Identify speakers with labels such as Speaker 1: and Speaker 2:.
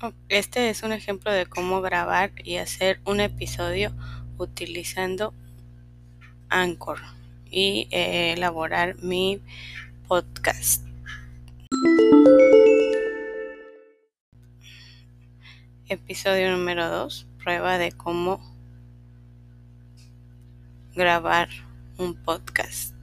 Speaker 1: Oh, este es un ejemplo de cómo grabar y hacer un episodio utilizando Anchor y eh, elaborar mi podcast. Episodio número 2. Prueba de cómo grabar un podcast.